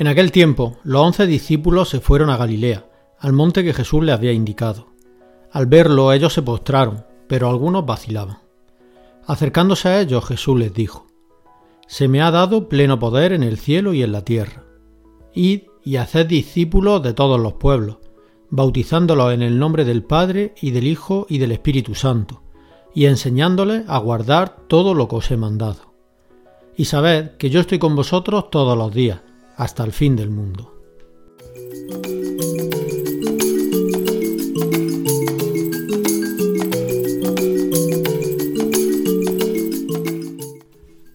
En aquel tiempo, los once discípulos se fueron a Galilea, al monte que Jesús les había indicado. Al verlo, ellos se postraron, pero algunos vacilaban. Acercándose a ellos, Jesús les dijo, Se me ha dado pleno poder en el cielo y en la tierra. Id y haced discípulos de todos los pueblos, bautizándolos en el nombre del Padre y del Hijo y del Espíritu Santo, y enseñándoles a guardar todo lo que os he mandado. Y sabed que yo estoy con vosotros todos los días, hasta el fin del mundo.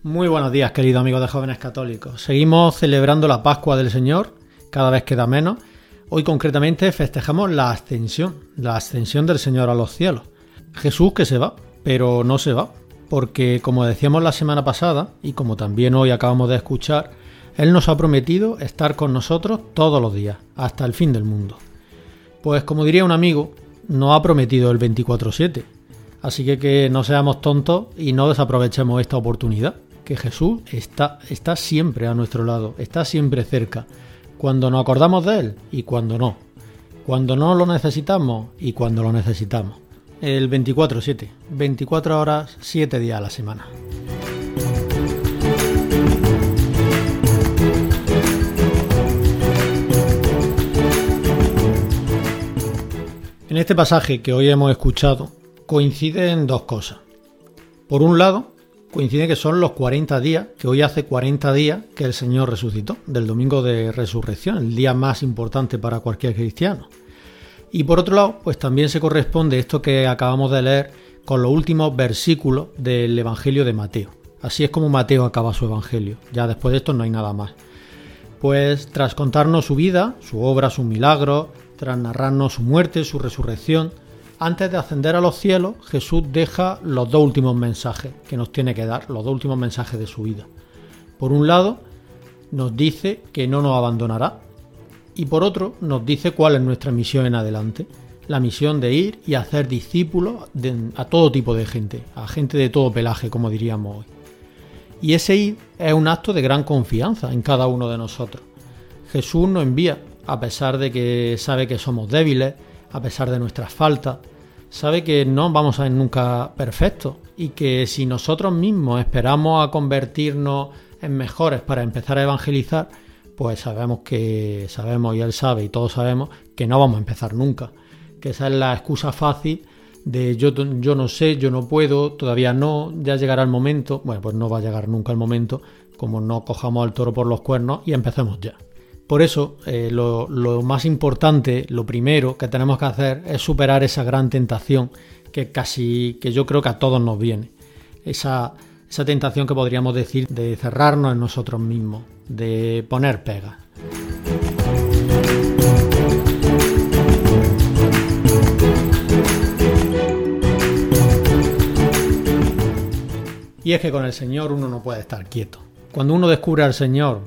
Muy buenos días, queridos amigos de jóvenes católicos. Seguimos celebrando la Pascua del Señor, cada vez queda menos. Hoy concretamente festejamos la ascensión, la ascensión del Señor a los cielos. Jesús que se va, pero no se va, porque como decíamos la semana pasada, y como también hoy acabamos de escuchar, él nos ha prometido estar con nosotros todos los días, hasta el fin del mundo. Pues como diría un amigo, no ha prometido el 24/7. Así que que no seamos tontos y no desaprovechemos esta oportunidad, que Jesús está, está siempre a nuestro lado, está siempre cerca, cuando nos acordamos de Él y cuando no, cuando no lo necesitamos y cuando lo necesitamos. El 24/7, 24 horas, 7 días a la semana. En este pasaje que hoy hemos escuchado coinciden dos cosas. Por un lado, coincide que son los 40 días, que hoy hace 40 días que el Señor resucitó, del domingo de resurrección, el día más importante para cualquier cristiano. Y por otro lado, pues también se corresponde esto que acabamos de leer con los últimos versículos del Evangelio de Mateo. Así es como Mateo acaba su Evangelio. Ya después de esto no hay nada más. Pues tras contarnos su vida, su obra, sus milagros, tras narrarnos su muerte, su resurrección, antes de ascender a los cielos, Jesús deja los dos últimos mensajes que nos tiene que dar, los dos últimos mensajes de su vida. Por un lado, nos dice que no nos abandonará y por otro, nos dice cuál es nuestra misión en adelante. La misión de ir y hacer discípulos a todo tipo de gente, a gente de todo pelaje, como diríamos hoy. Y ese ir es un acto de gran confianza en cada uno de nosotros. Jesús nos envía a pesar de que sabe que somos débiles, a pesar de nuestras faltas, sabe que no vamos a ser nunca perfectos y que si nosotros mismos esperamos a convertirnos en mejores para empezar a evangelizar, pues sabemos que sabemos y él sabe y todos sabemos que no vamos a empezar nunca, que esa es la excusa fácil de yo, yo no sé, yo no puedo, todavía no, ya llegará el momento, bueno, pues no va a llegar nunca el momento, como no cojamos al toro por los cuernos y empecemos ya. Por eso, eh, lo, más importante, lo primero que tenemos que hacer es superar esa gran tentación que casi, que yo creo que a todos nos viene. Esa, esa tentación que podríamos decir de cerrarnos en nosotros mismos, de poner pegas. Y es que con el Señor uno no puede estar quieto. Cuando uno descubre al Señor,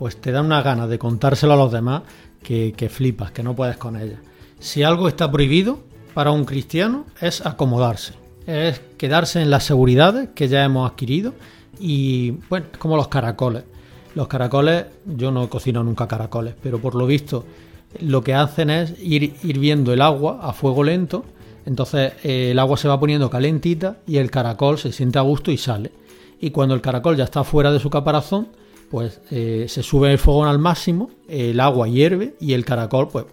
pues te da una ganas de contárselo a los demás que, flipas, que no puedes con ella. Si algo está prohibido para un cristiano es acomodarse, es quedarse en las seguridades que ya hemos adquirido y bueno, es como los caracoles. Los caracoles, yo no cocino nunca caracoles, pero por lo visto lo que hacen es ir hirviendo el agua a fuego lento, entonces eh, el agua se va poniendo calentita y el caracol se siente a gusto y sale. Y cuando el caracol ya está fuera de su caparazón, pues eh, se sube el fogón al máximo, el agua hierve y el caracol, pues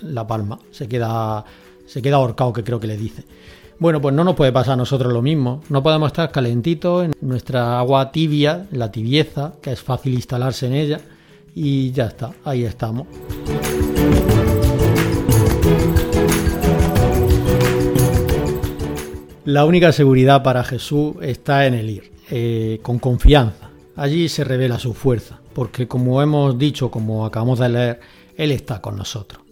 la palma, se queda, se queda ahorcado, que creo que le dice. Bueno, pues no nos puede pasar a nosotros lo mismo. No podemos estar calentitos en nuestra agua tibia, la tibieza, que es fácil instalarse en ella, y ya está, ahí estamos. La única seguridad para Jesús está en el ir, eh, con confianza Allí se revela su fuerza, porque como hemos dicho, como acabamos de leer, Él está con nosotros.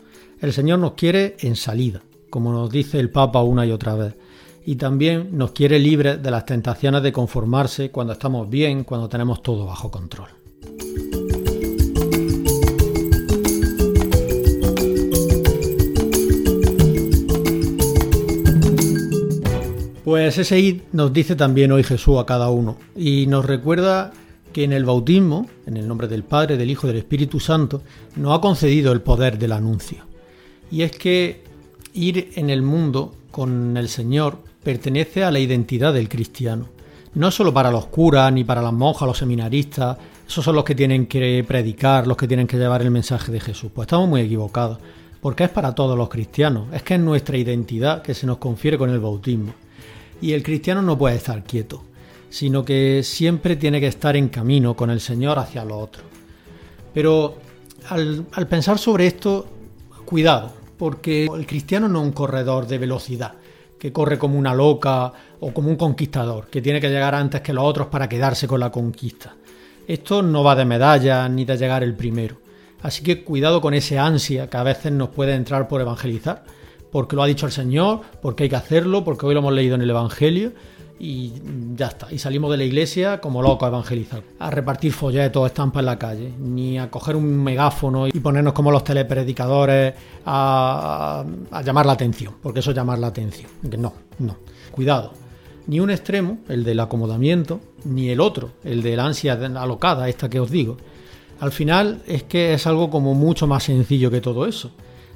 El Señor nos quiere en salida, como nos dice el Papa una y otra vez, y también nos quiere libres de las tentaciones de conformarse cuando estamos bien, cuando tenemos todo bajo control. Pues ese id nos dice también hoy Jesús a cada uno y nos recuerda que en el bautismo, en el nombre del Padre, del Hijo del Espíritu Santo, nos ha concedido el poder del anuncio. Y es que ir en el mundo con el Señor pertenece a la identidad del cristiano. No solo para los curas, ni para las monjas, los seminaristas, esos son los que tienen que predicar, los que tienen que llevar el mensaje de Jesús. Pues estamos muy equivocados, porque es para todos los cristianos, es que es nuestra identidad que se nos confiere con el bautismo. Y el cristiano no puede estar quieto, sino que siempre tiene que estar en camino con el Señor hacia lo otro. Pero al, al pensar sobre esto, cuidado, porque el cristiano no es un corredor de velocidad, que corre como una loca o como un conquistador, que tiene que llegar antes que los otros para quedarse con la conquista. Esto no va de medallas ni de llegar el primero. Así que cuidado con ese ansia que a veces nos puede entrar por evangelizar, porque lo ha dicho el Señor, porque hay que hacerlo, porque hoy lo hemos leído en el Evangelio y ya está. Y salimos de la iglesia como locos a evangelizar, a repartir folletos, estampas en la calle, ni a coger un megáfono y ponernos como los telepredicadores a, a llamar la atención, porque eso es llamar la atención. No, no. Cuidado. Ni un extremo, el del acomodamiento, ni el otro, el de la ansia alocada, esta que os digo. Al final es que es algo como mucho más sencillo que todo eso.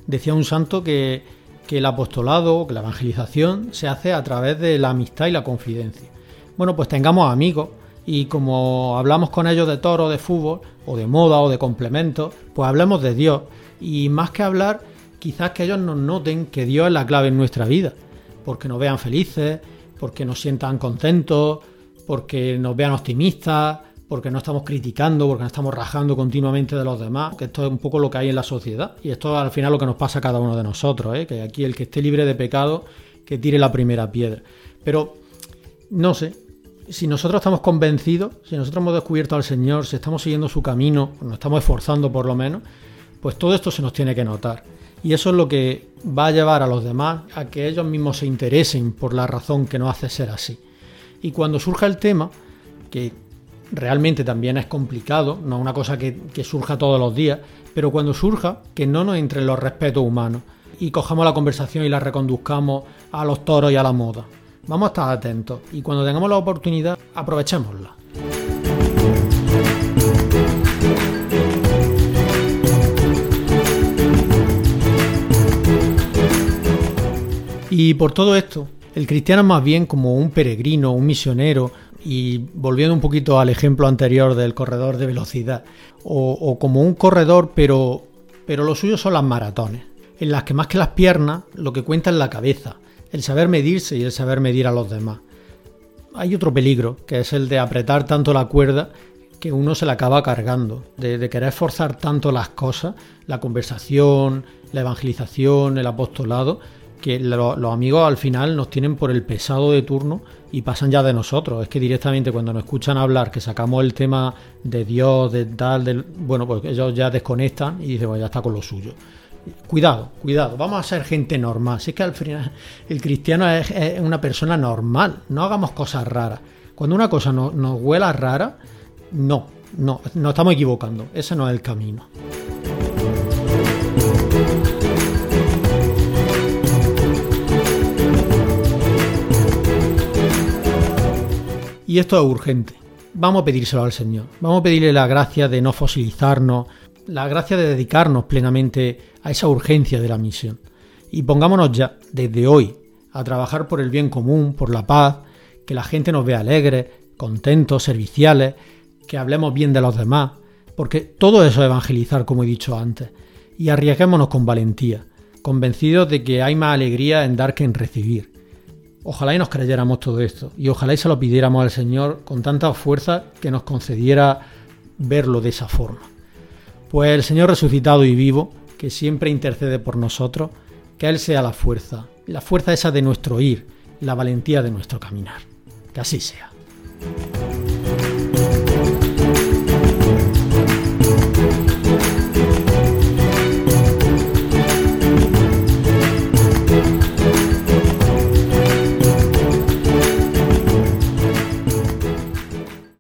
Decía un santo que que el apostolado, que la evangelización se hace a través de la amistad y la confidencia. Bueno, pues tengamos amigos y como hablamos con ellos de toro, de fútbol, o de moda, o de complementos, pues hablemos de Dios. Y más que hablar, quizás que ellos nos noten que Dios es la clave en nuestra vida, porque nos vean felices, porque nos sientan contentos, porque nos vean optimistas, porque no estamos criticando, porque no estamos rajando continuamente de los demás, que esto es un poco lo que hay en la sociedad. Y esto al final lo que nos pasa a cada uno de nosotros, ¿eh? que aquí el que esté libre de pecado, que tire la primera piedra. Pero, no sé, si nosotros estamos convencidos, si nosotros hemos descubierto al Señor, si estamos siguiendo su camino, nos estamos esforzando por lo menos, pues todo esto se nos tiene que notar. Y eso es lo que va a llevar a los demás a que ellos mismos se interesen por la razón que nos hace ser así. Y cuando surja el tema, que realmente también es complicado, no es una cosa que, surja todos los días, pero cuando surja, que no nos entre los respetos humanos y cojamos la conversación y la reconduzcamos a los toros y a la moda. Vamos a estar atentos y cuando tengamos la oportunidad, aprovechémosla. Y por todo esto, el cristiano es más bien como un peregrino, un misionero, y volviendo un poquito al ejemplo anterior del corredor de velocidad, o, como un corredor, pero, pero lo suyo son las maratones, en las que más que las piernas, lo que cuenta es la cabeza, el saber medirse y el saber medir a los demás. Hay otro peligro, que es el de apretar tanto la cuerda que uno se la acaba cargando, de, querer forzar tanto las cosas, la conversación, la evangelización, el apostolado, que los amigos al final nos tienen por el pesado de turno y pasan ya de nosotros. Es que directamente cuando nos escuchan hablar, que sacamos el tema de Dios, de tal, del, bueno, pues ellos ya desconectan y dicen, bueno, ya está con lo suyo. Cuidado, cuidado, vamos a ser gente normal. Si es que al final el cristiano es, una persona normal, no hagamos cosas raras. Cuando una cosa nos huela rara, no, no, nos estamos equivocando. Ese no es el camino. Y esto es urgente. Vamos a pedírselo al Señor. Vamos a pedirle la gracia de no fosilizarnos, la gracia de dedicarnos plenamente a esa urgencia de la misión. Y pongámonos ya, desde hoy, a trabajar por el bien común, por la paz, que la gente nos vea alegres, contentos, serviciales, que hablemos bien de los demás, porque todo eso es evangelizar, como he dicho antes, y arriesguémonos con valentía, convencidos de que hay más alegría en dar que en recibir. Ojalá y nos creyéramos todo esto y ojalá y se lo pidiéramos al Señor con tanta fuerza que nos concediera verlo de esa forma. Pues el Señor resucitado y vivo, que siempre intercede por nosotros, que Él sea la fuerza, la fuerza esa de nuestro ir, la valentía de nuestro caminar. Que así sea.